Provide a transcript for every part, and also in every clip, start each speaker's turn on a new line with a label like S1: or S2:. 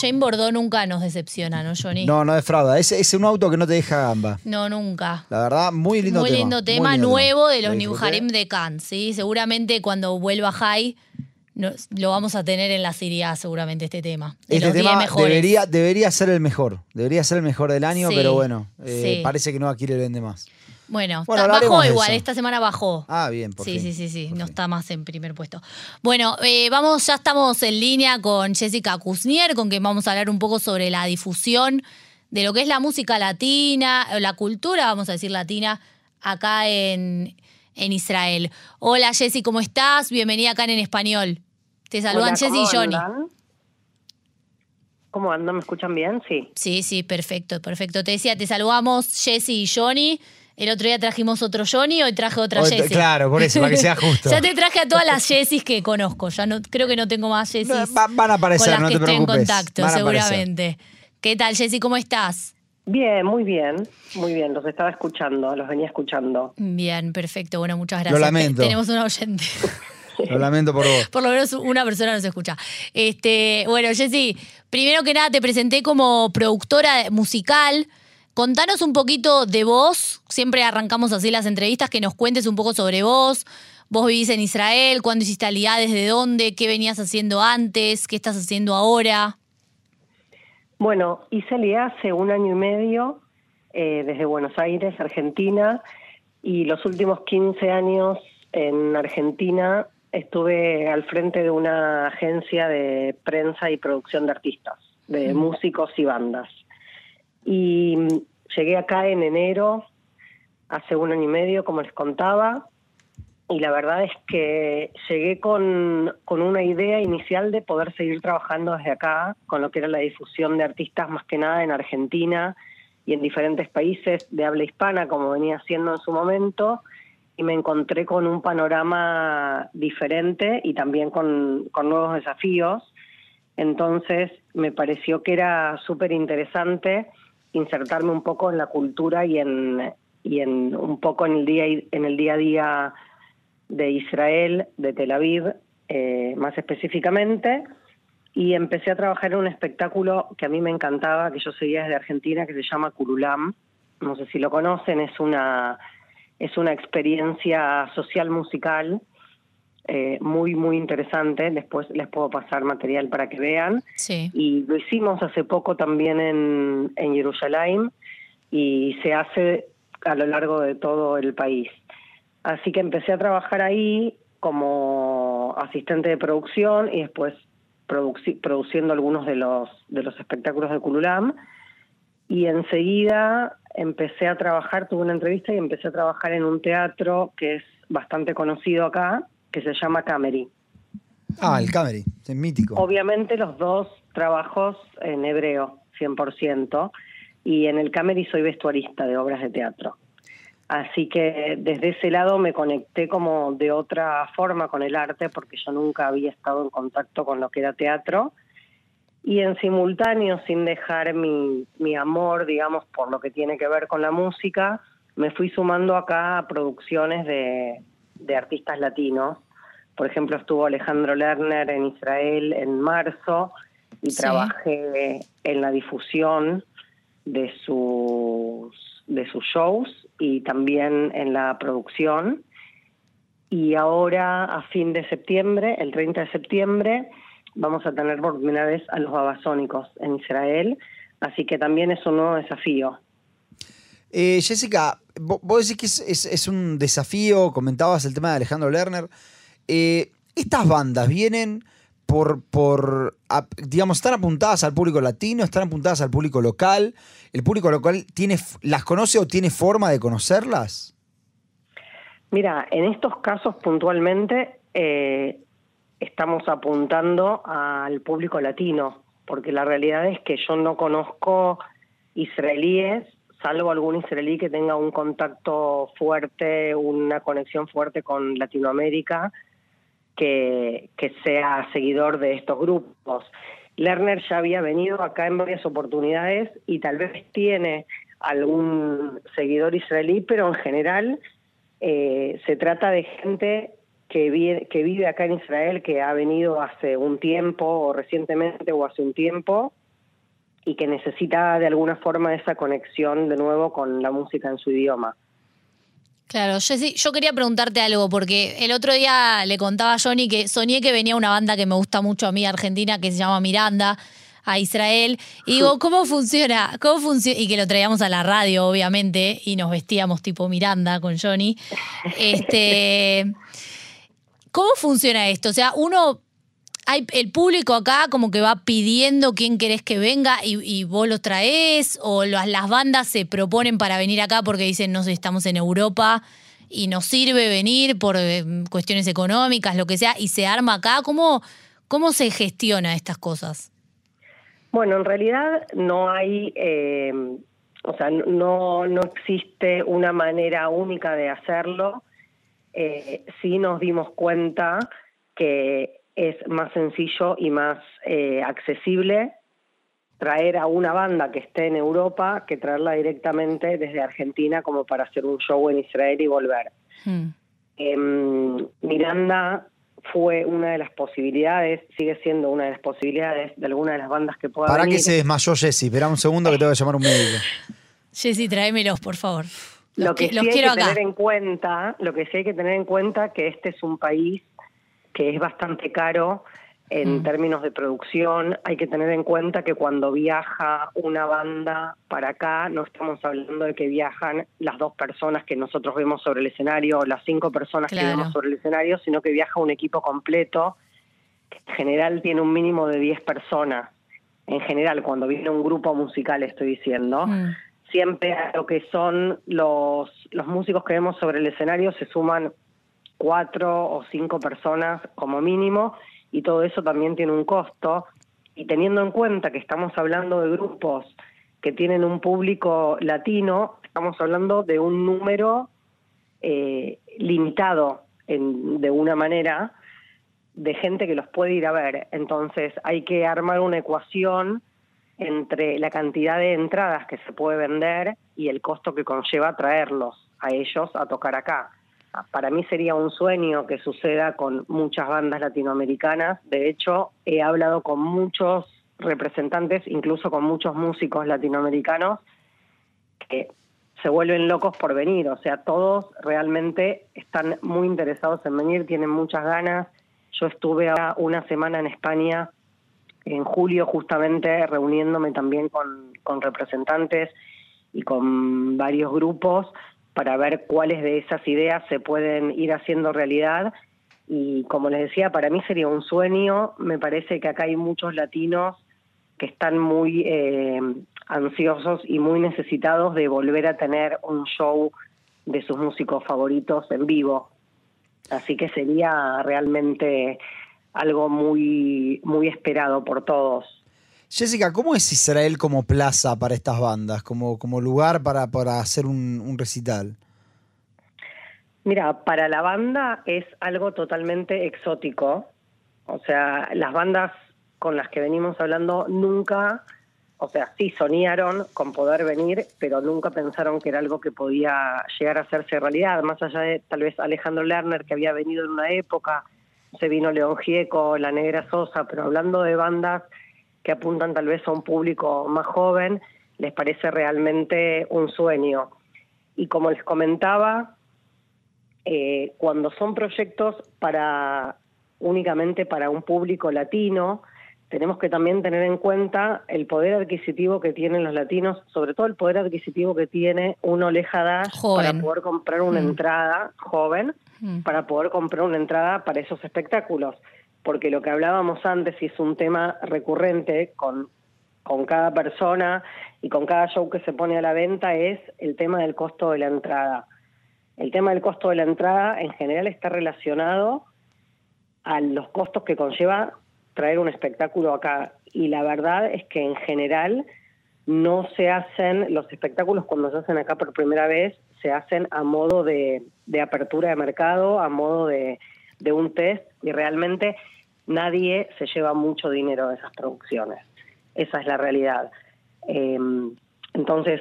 S1: Jane Bordó nunca nos decepciona, ¿no, Johnny?
S2: No, no defrauda. Es, es un auto que no te deja gamba.
S1: No, nunca.
S2: La verdad, muy lindo
S1: Muy
S2: tema.
S1: lindo
S2: muy
S1: tema,
S2: lindo
S1: nuevo
S2: tema.
S1: de los
S2: Lo
S1: New. Harem de Cannes, ¿sí? Seguramente cuando vuelva High nos- lo vamos a tener en la Serie A, seguramente, este tema. De
S2: Este
S1: los 10
S2: tema debería, debería ser el mejor. Debería ser el mejor del año,
S1: Sí,
S2: pero bueno, eh,
S1: sí.
S2: parece que no adquiere el vende más.
S1: Bueno, bajó igual,
S2: eso.
S1: esta semana bajó.
S2: Ah, bien, por
S1: sí,
S2: fin,
S1: sí, sí, sí,
S2: por
S1: no
S2: fin.
S1: está más en primer puesto. Bueno, eh, vamos, ya estamos en línea con Jessica Kuznier, con quien vamos a hablar un poco sobre la difusión de lo que es la música latina, o la cultura, vamos a decir latina, acá en, en Israel. Hola Jessy, ¿cómo estás? Bienvenida acá en español. Te saludan Jessy
S3: ¿cómo
S1: y Johnny.
S3: andan? ¿Cómo andan? ¿Me escuchan bien? Sí.
S1: Sí, sí, perfecto, perfecto. Te decía, te saludamos Jessy y Johnny. El otro día trajimos otro Johnny, hoy traje otra
S2: Hoy-
S1: Jessy.
S2: claro, por eso, para que sea justo.
S1: ya te traje a todas las Jessys que conozco. Ya no, creo que no tengo más Jessys
S2: No, va- van a aparecer,
S1: con las
S2: no
S1: que
S2: te
S1: estoy en contacto,
S2: Van a aparecer.
S1: seguramente. ¿Qué tal, Jessy? ¿Cómo estás?
S3: Bien, muy bien, muy bien. Los estaba escuchando, los venía escuchando.
S1: Bien, perfecto. Bueno, muchas gracias.
S2: lamento.
S1: Te- Tenemos un oyente.
S2: Lo lamento por vos.
S1: Por lo menos una persona nos escucha. Este, bueno, Jessy, primero que nada te presenté como productora musical. Contanos un poquito de vos. Siempre arrancamos así las entrevistas, que nos cuentes un poco sobre vos. Vos vivís en Israel, cuándo hiciste Aliyah, desde dónde, qué venías haciendo antes, qué estás haciendo ahora.
S3: Bueno, hice el IA hace un año y medio eh, desde Buenos Aires, Argentina, y los últimos 15 años en Argentina estuve al frente de una agencia de prensa y producción de artistas, de músicos y bandas. Y mm, llegué acá en enero, hace un año y medio, como les contaba, y la verdad es que llegué con, con una idea inicial de poder seguir trabajando desde acá, con lo que era la difusión de artistas más que nada en Argentina y en diferentes países de habla hispana, como venía haciendo en su momento, y me encontré con un panorama diferente y también con, con nuevos desafíos. Entonces me pareció que era súper interesante insertarme un poco en la cultura y en, y en un poco en el día, en el día a día de Israel, de Tel Aviv, eh, más específicamente, y empecé a trabajar en un espectáculo que a mí me encantaba, que yo seguía desde Argentina, que se llama Kurulam. No sé si lo conocen, es una, es una experiencia social musical eh, muy, muy interesante. Después les puedo pasar material para que vean.
S1: Sí.
S3: Y lo hicimos hace poco también en, en Jerusalén y se hace a lo largo de todo el país. Así que empecé a trabajar ahí como asistente de producción y después produci- produciendo algunos de los, de los espectáculos de Kululam. Y enseguida empecé a trabajar, tuve una entrevista y empecé a trabajar en un teatro que es bastante conocido acá, que se llama Camery.
S2: Ah, el Camry, es mítico.
S3: Obviamente los dos trabajos en hebreo, 100%, y en el Camery soy vestuarista de obras de teatro. Así que desde ese lado me conecté como de otra forma con el arte, porque yo nunca había estado en contacto con lo que era teatro. Y en simultáneo, sin dejar mi, mi amor, digamos, por lo que tiene que ver con la música, me fui sumando acá a producciones de, de artistas latinos. Por ejemplo, estuvo Alejandro Lerner en Israel en marzo y
S1: Sí.
S3: trabajé en la difusión de sus, de sus shows y también en la producción. Y ahora, a fin de septiembre, el 30 de septiembre, vamos a tener por primera vez a los babasónicos en Israel. Así que también es un nuevo desafío.
S2: Eh, Jessica, vos decís que es, un desafío, comentabas el tema de Alejandro Lerner. Eh, estas bandas vienen por, por digamos, están apuntadas al público latino, están apuntadas al público local. ¿El público local tiene, las conoce o tiene forma de conocerlas?
S3: Mira, en estos casos puntualmente eh, estamos apuntando al público latino, porque la realidad es que yo no conozco israelíes, salvo algún israelí que tenga un contacto fuerte, una conexión fuerte con Latinoamérica, que, sea seguidor de estos grupos. Lerner ya había venido acá en varias oportunidades y tal vez tiene algún seguidor israelí, pero en general eh, se trata de gente que, que vive acá en Israel, que ha venido hace un tiempo o recientemente o hace un tiempo y que necesita de alguna forma esa conexión de nuevo con la música en su idioma.
S1: Claro, Jessy, yo quería preguntarte algo, porque el otro día le contaba a Johnny que soñé que venía una banda que me gusta mucho a mí, Argentina, que se llama Miranda, a Israel. Y digo, ¿cómo funciona? ¿Cómo funciona? Y que lo traíamos a la radio, obviamente, y nos vestíamos tipo Miranda con Johnny. Este, ¿Cómo funciona esto? O sea, uno hay el público acá como que va pidiendo quién querés que venga y, vos los traes o las, las, bandas se proponen para venir acá porque dicen, no sé, estamos en Europa y nos sirve venir por eh, cuestiones económicas, lo que sea, y se arma acá. ¿Cómo, cómo se gestiona estas cosas?
S3: Bueno, en realidad no hay, eh, o sea, no, no existe una manera única de hacerlo. Eh, sí nos dimos cuenta que es más sencillo y más eh, accesible traer a una banda que esté en Europa que traerla directamente desde Argentina como para hacer un show en Israel y volver. Hmm. Em, Miranda fue una de las posibilidades, sigue siendo una de las posibilidades de alguna de las bandas que pueda
S2: Para que se desmayó Jessy, espera un segundo que tengo que llamar un médico.
S1: Jessy, tráemelos, por favor.
S3: lo que, sí hay que tener en cuenta, lo que sí hay que tener en cuenta que este es un país que es bastante caro en mm. términos de producción. Hay que tener en cuenta que cuando viaja una banda para acá, no estamos hablando de que viajan las dos personas que nosotros vemos sobre el escenario o las cinco personas que vemos sobre el escenario, sino que viaja un equipo completo, que en general tiene un mínimo de 10 personas. En general, cuando viene un grupo musical, estoy diciendo. Mm. Siempre a lo que son los, los músicos que vemos sobre el escenario se suman cuatro o cinco personas como mínimo y todo eso también tiene un costo. Y teniendo en cuenta que estamos hablando de grupos que tienen un público latino, estamos hablando de un número eh, limitado en, de una manera de gente que los puede ir a ver. Entonces hay que armar una ecuación entre la cantidad de entradas que se puede vender y el costo que conlleva traerlos a ellos a tocar acá para mí sería un sueño que suceda con muchas bandas latinoamericanas. De hecho, he hablado con muchos representantes, incluso con muchos músicos latinoamericanos, que se vuelven locos por venir. O sea, todos realmente están muy interesados en venir, tienen muchas ganas. Yo estuve una semana en España en julio justamente reuniéndome también con, con representantes y con varios grupos para ver cuáles de esas ideas se pueden ir haciendo realidad. Y como les decía, para mí sería un sueño. Me parece que acá hay muchos latinos que están muy eh, ansiosos y muy necesitados de volver a tener un show de sus músicos favoritos en vivo. Así que sería realmente algo muy, muy esperado por todos.
S2: Jessica, ¿cómo es Israel como plaza para estas bandas, como, como lugar para, para hacer un, recital?
S3: Mira, para la banda es algo totalmente exótico. O sea, las bandas con las que venimos hablando nunca, o sea, sí soñaron con poder venir, pero nunca pensaron que era algo que podía llegar a hacerse realidad. Más allá de tal vez Alejandro Lerner, que había venido en una época, se vino León Gieco, La Negra Sosa, pero hablando de bandas que apuntan tal vez a un público más joven, les parece realmente un sueño. Y como les comentaba, eh, cuando son proyectos para únicamente para un público latino, tenemos que también tener en cuenta el poder adquisitivo que tienen los latinos, sobre todo el poder adquisitivo que tiene uno lejada para poder comprar una mm. entrada joven, mm. para poder comprar una entrada para esos espectáculos porque lo que hablábamos antes y es un tema recurrente con, con cada persona y con cada show que se pone a la venta es el tema del costo de la entrada. El tema del costo de la entrada en general está relacionado a los costos que conlleva traer un espectáculo acá. Y la verdad es que en general no se hacen, los espectáculos cuando se hacen acá por primera vez, se hacen a modo de, de apertura de mercado, a modo de, de un test, y realmente nadie se lleva mucho dinero de esas producciones. Esa es la realidad. Em, entonces,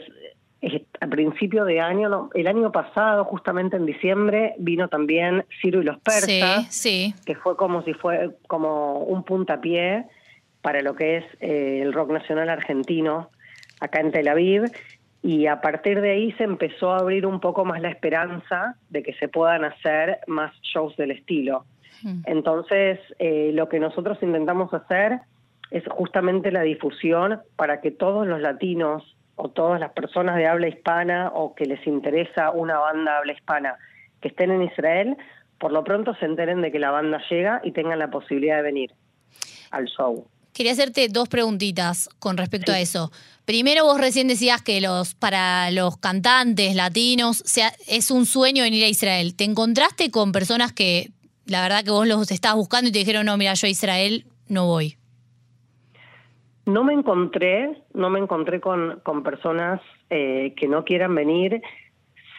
S3: a principio de año, el año pasado, justamente en diciembre, vino también Ciro y los persas, que fue como si fue como un puntapié para lo que es eh, el rock nacional argentino acá en Tel Aviv y a partir de ahí se empezó a abrir un poco más la esperanza de que se puedan hacer más shows del estilo. Hmm. Entonces, eh, lo que nosotros intentamos hacer es justamente la difusión para que todos los latinos o todas las personas de habla hispana o que les interesa una banda habla hispana que estén en Israel, por lo pronto se enteren de que la banda llega y tengan la posibilidad de venir al show.
S1: Quería hacerte dos preguntitas con respecto a eso. Primero, vos recién decías que los para los cantantes latinos sea, es un sueño venir a Israel. ¿Te encontraste con personas que la verdad que vos los estabas buscando y te dijeron, no, mira, yo a Israel no voy?
S3: No me encontré, no me encontré con, con personas eh, que no quieran venir.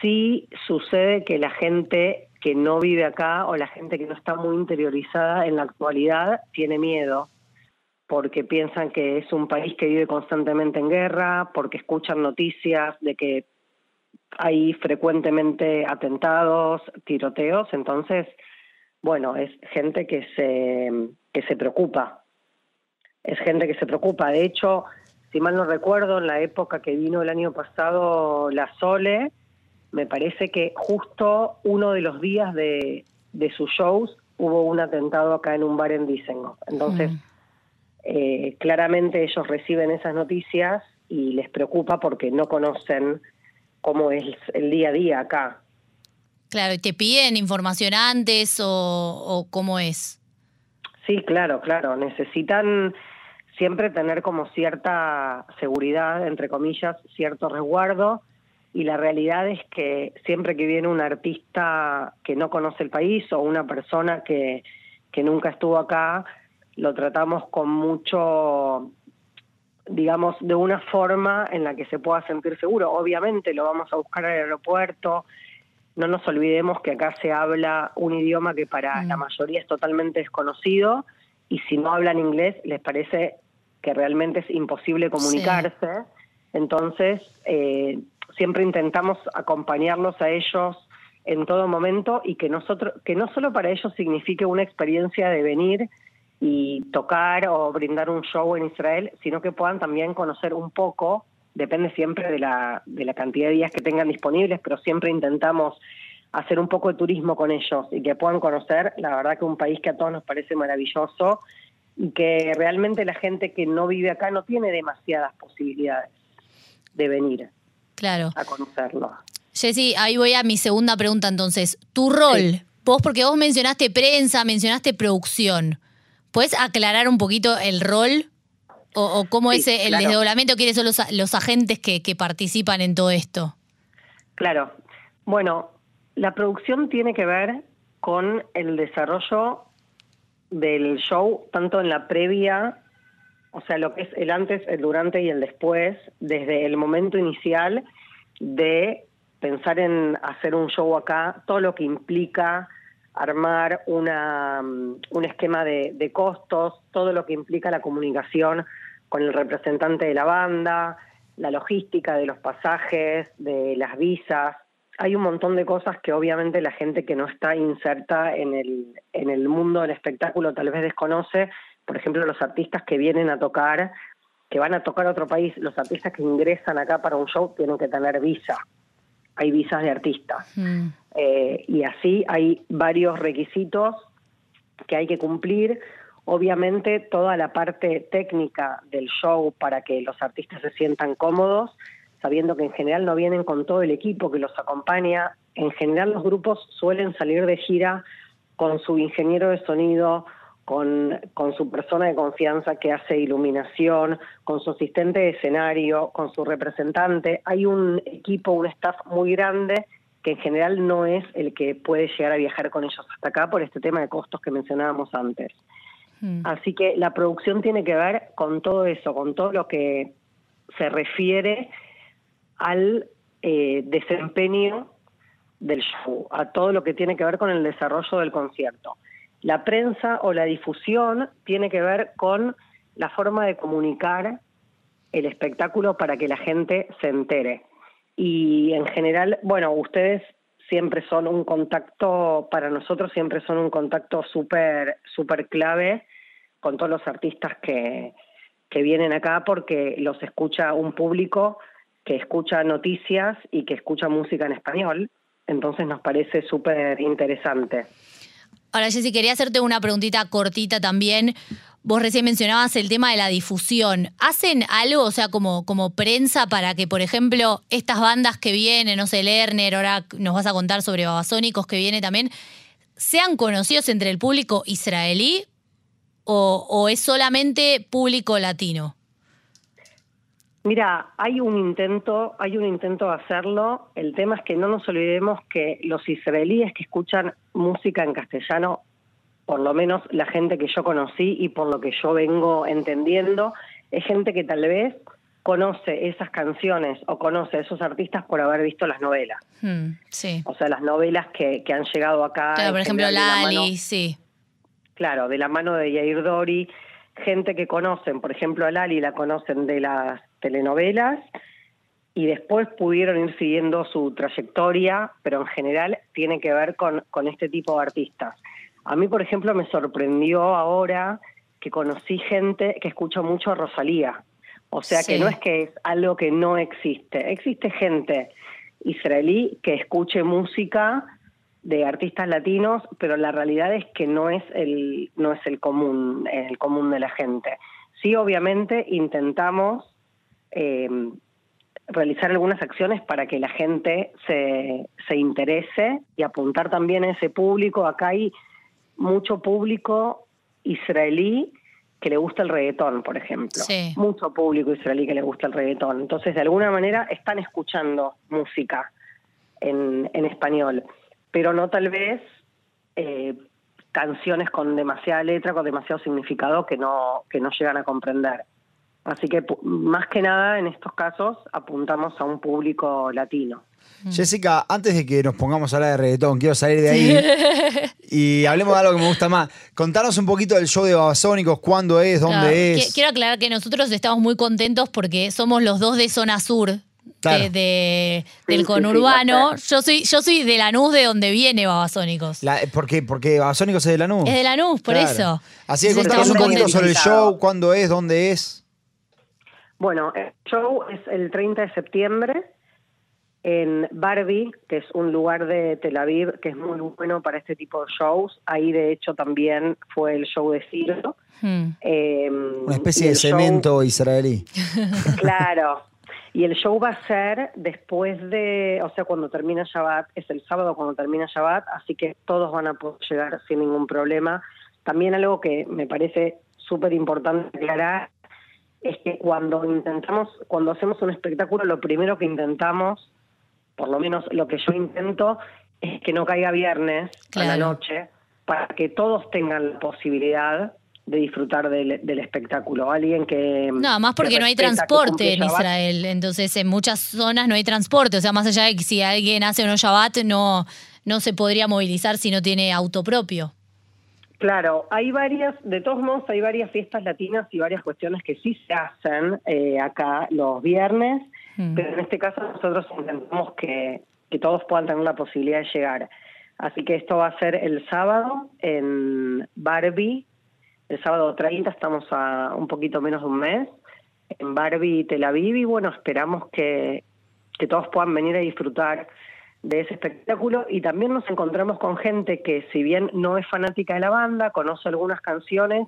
S3: Sí sucede que la gente que no vive acá o la gente que no está muy interiorizada en la actualidad tiene miedo porque piensan que es un país que vive constantemente en guerra, porque escuchan noticias de que hay frecuentemente atentados, tiroteos, entonces, bueno, es gente que se, que se preocupa es gente que se preocupa. De hecho, si mal no recuerdo, en la época que vino el año pasado la Sole, me parece que justo uno de los días de, sus shows hubo un atentado acá en un bar en Disengo. Entonces, mm. Eh, claramente ellos reciben esas noticias y les preocupa porque no conocen cómo es el día a día acá.
S1: Claro, ¿y te piden información antes o, o cómo es?
S3: Sí, claro, claro. Necesitan siempre tener como cierta seguridad, entre comillas, cierto resguardo. Y la realidad es que siempre que viene un artista que no conoce el país o una persona que, que nunca estuvo acá, lo tratamos con mucho, digamos, de una forma en la que se pueda sentir seguro. Obviamente lo vamos a buscar al aeropuerto. No nos olvidemos que acá se habla un idioma que para la mm. mayoría es totalmente desconocido y si no hablan inglés les parece que realmente es imposible comunicarse. Entonces, eh, siempre intentamos acompañarlos a ellos en todo momento y que nosotros que no solo para ellos signifique una experiencia de venir y tocar o brindar un show en Israel, sino que puedan también conocer un poco, depende siempre de la, de la cantidad de días que tengan disponibles, pero siempre intentamos hacer un poco de turismo con ellos y que puedan conocer, la verdad que un país que a todos nos parece maravilloso y que realmente la gente que no vive acá no tiene demasiadas posibilidades de venir
S1: claro.
S3: a conocerlo.
S1: Jessy, ahí voy a mi segunda pregunta entonces. Tu rol, vos porque vos mencionaste prensa, mencionaste producción. ¿Puedes aclarar un poquito el rol o, cómo es el desdoblamiento? ¿Quiénes son los, los agentes que, que participan en todo esto?
S3: Claro. Bueno, la producción tiene que ver con el desarrollo del show, tanto en la previa, o sea, lo que es el antes, el durante y el después, desde el momento inicial de pensar en hacer un show acá, todo lo que implica armar una, mm, un esquema de, costos, todo lo que implica la comunicación con el representante de la banda, la logística de los pasajes, de las visas, hay un montón de cosas que obviamente la gente que no está inserta en el, en el mundo del espectáculo tal vez desconoce. Por ejemplo, los artistas que vienen a tocar, que van a tocar a otro país, los artistas que ingresan acá para un show tienen que tener visa. Hay visas de artistas. Mm. Eh, y así hay varios requisitos que hay que cumplir. Obviamente toda la parte técnica del show para que los artistas se sientan cómodos sabiendo que en general no vienen con todo el equipo que los acompaña. En general los grupos suelen salir de gira con su ingeniero de sonido, con, con, su persona de confianza que hace iluminación, con su asistente de escenario, con su representante. Hay un equipo, un staff muy grande que en general no es el que puede llegar a viajar con ellos hasta acá por este tema de costos que mencionábamos antes. Hmm. Así que la producción tiene que ver con todo eso, con todo lo que se refiere al eh, desempeño del show, a todo lo que tiene que ver con el desarrollo del concierto. La prensa o la difusión tiene que ver con la forma de comunicar el espectáculo para que la gente se entere. Y en general, bueno, ustedes siempre son un contacto, para nosotros siempre son un contacto súper, súper clave con todos los artistas que, que vienen acá porque los escucha un público que escucha noticias y que escucha música en español. Entonces nos parece súper interesante.
S1: Ahora, Jessy, quería hacerte una preguntita cortita también. Vos recién mencionabas el tema de la difusión. ¿Hacen algo, o sea, como, como prensa para que, por ejemplo, estas bandas que vienen, no sé, Lerner, ahora nos vas a contar sobre Babasónicos que viene también, sean conocidos entre el público israelí o, o es solamente público latino?
S3: Mira, hay un intento, hay un intento de hacerlo. El tema es que no nos olvidemos que los israelíes que escuchan música en castellano, por lo menos la gente que yo conocí y por lo que yo vengo entendiendo, es gente que tal vez conoce esas canciones o conoce a esos artistas por haber visto las novelas.
S1: Hmm, sí.
S3: O sea, las novelas que, que han llegado acá.
S1: Claro, por ejemplo,
S3: la
S1: Lali,
S3: mano-
S1: sí.
S3: Claro, de la mano de Yair Dori, gente que conocen, por ejemplo, a Lali la conocen de las telenovelas y después pudieron ir siguiendo su trayectoria, pero en general tiene que ver con, con este tipo de artistas. A mí, por ejemplo, me sorprendió ahora que conocí gente que escucha mucho a Rosalía. O sea
S1: Sí.
S3: que no es que es algo que no existe. Existe gente israelí que escuche música de artistas latinos, pero la realidad es que no es el no es el común el común de la gente. Sí, obviamente intentamos eh, realizar algunas acciones para que la gente se, se interese y apuntar también a ese público. Acá hay mucho público israelí que le gusta el reggaetón, por ejemplo.
S1: Sí.
S3: Mucho público israelí que le gusta el reggaetón. Entonces, de alguna manera, están escuchando música en, en español, pero no tal vez eh, canciones con demasiada letra, con demasiado significado que no, que no llegan a comprender. Así que más que nada en estos casos apuntamos a un público latino.
S2: Jessica, antes de que nos pongamos a hablar de reggaetón, quiero salir de ahí y hablemos de algo que me gusta más. Contanos un poquito del show de Babasónicos, cuándo es, dónde
S1: Claro,
S2: es.
S1: qui- Quiero aclarar que nosotros estamos muy contentos porque somos los dos de zona sur. de-
S2: Claro.
S1: de- del
S3: sí,
S1: conurbano.
S3: sí,
S1: yo soy yo soy de Lanús, de donde viene Babasónicos.
S2: La- ¿Por qué? Porque Babasónicos es de Lanús.
S1: Es de Lanús, por
S2: Claro.
S1: eso.
S2: Así que contanos un poquito sobre el show, cuándo es, dónde es.
S3: Bueno, el show es el 30 de septiembre en Barbie, que es un lugar de Tel Aviv que es muy bueno para este tipo de shows. Ahí, de hecho, también fue el show de Ciro.
S1: Hmm.
S3: Eh,
S2: Una especie de
S3: el show-
S2: cemento israelí.
S3: Claro. Y el show va a ser después de, o sea, cuando termina Shabbat, es el sábado cuando termina Shabbat, así que todos van a poder llegar sin ningún problema. También algo que me parece súper importante aclarar es que cuando intentamos, cuando hacemos un espectáculo, lo primero que intentamos, por lo menos lo que yo intento, es que no caiga viernes a la
S1: Claro.
S3: noche, para que todos tengan la posibilidad de disfrutar del, del espectáculo. Alguien que...
S1: No, más porque
S3: que
S1: no hay transporte en Israel. Entonces, en muchas zonas no hay transporte. O sea, más allá de que si alguien hace o no Shabbat, no, no se podría movilizar si no tiene auto propio.
S3: Claro, hay varias, de todos modos, hay varias fiestas latinas y varias cuestiones que sí se hacen eh, acá los viernes,
S1: Mm.
S3: pero en este caso nosotros intentamos que, que todos puedan tener la posibilidad de llegar. Así que esto va a ser el sábado en Barbie, el sábado 30, estamos a un poquito menos de un mes, en Barbie Tel Aviv, y bueno, esperamos que, que todos puedan venir a disfrutar de ese espectáculo y también nos encontramos con gente que si bien no es fanática de la banda, conoce algunas canciones,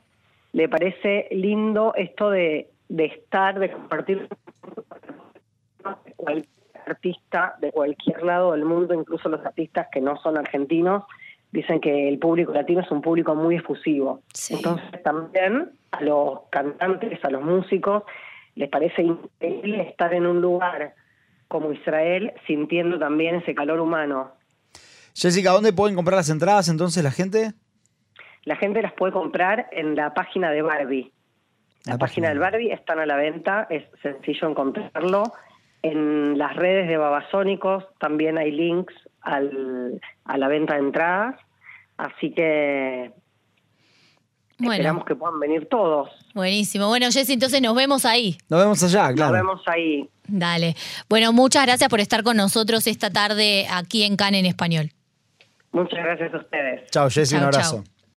S3: le parece lindo esto de, de estar, de compartir cualquier artista de cualquier lado del mundo, incluso los artistas que no son argentinos, dicen que el público latino es un público muy efusivo.
S1: Sí.
S3: Entonces también a los cantantes, a los músicos, les parece increíble estar en un lugar como Israel sintiendo también ese calor humano.
S2: Jessica, ¿dónde pueden comprar las entradas entonces la gente?
S3: La gente las puede comprar en la página de Barbie. La,
S2: La página.
S3: página del Barbie están a la venta, es sencillo encontrarlo. En las redes de Babasónicos también hay links al, a la venta de entradas, así que
S1: Bueno,
S3: esperamos que puedan venir todos.
S1: buenísimo. Bueno, Jessy, entonces nos vemos ahí.
S2: Nos vemos allá, claro.
S3: Nos vemos ahí.
S1: Dale. Bueno, muchas gracias por estar con nosotros esta tarde aquí en CAN en español.
S3: Muchas gracias a ustedes.
S2: Chao, Jessy, un abrazo.
S1: chau.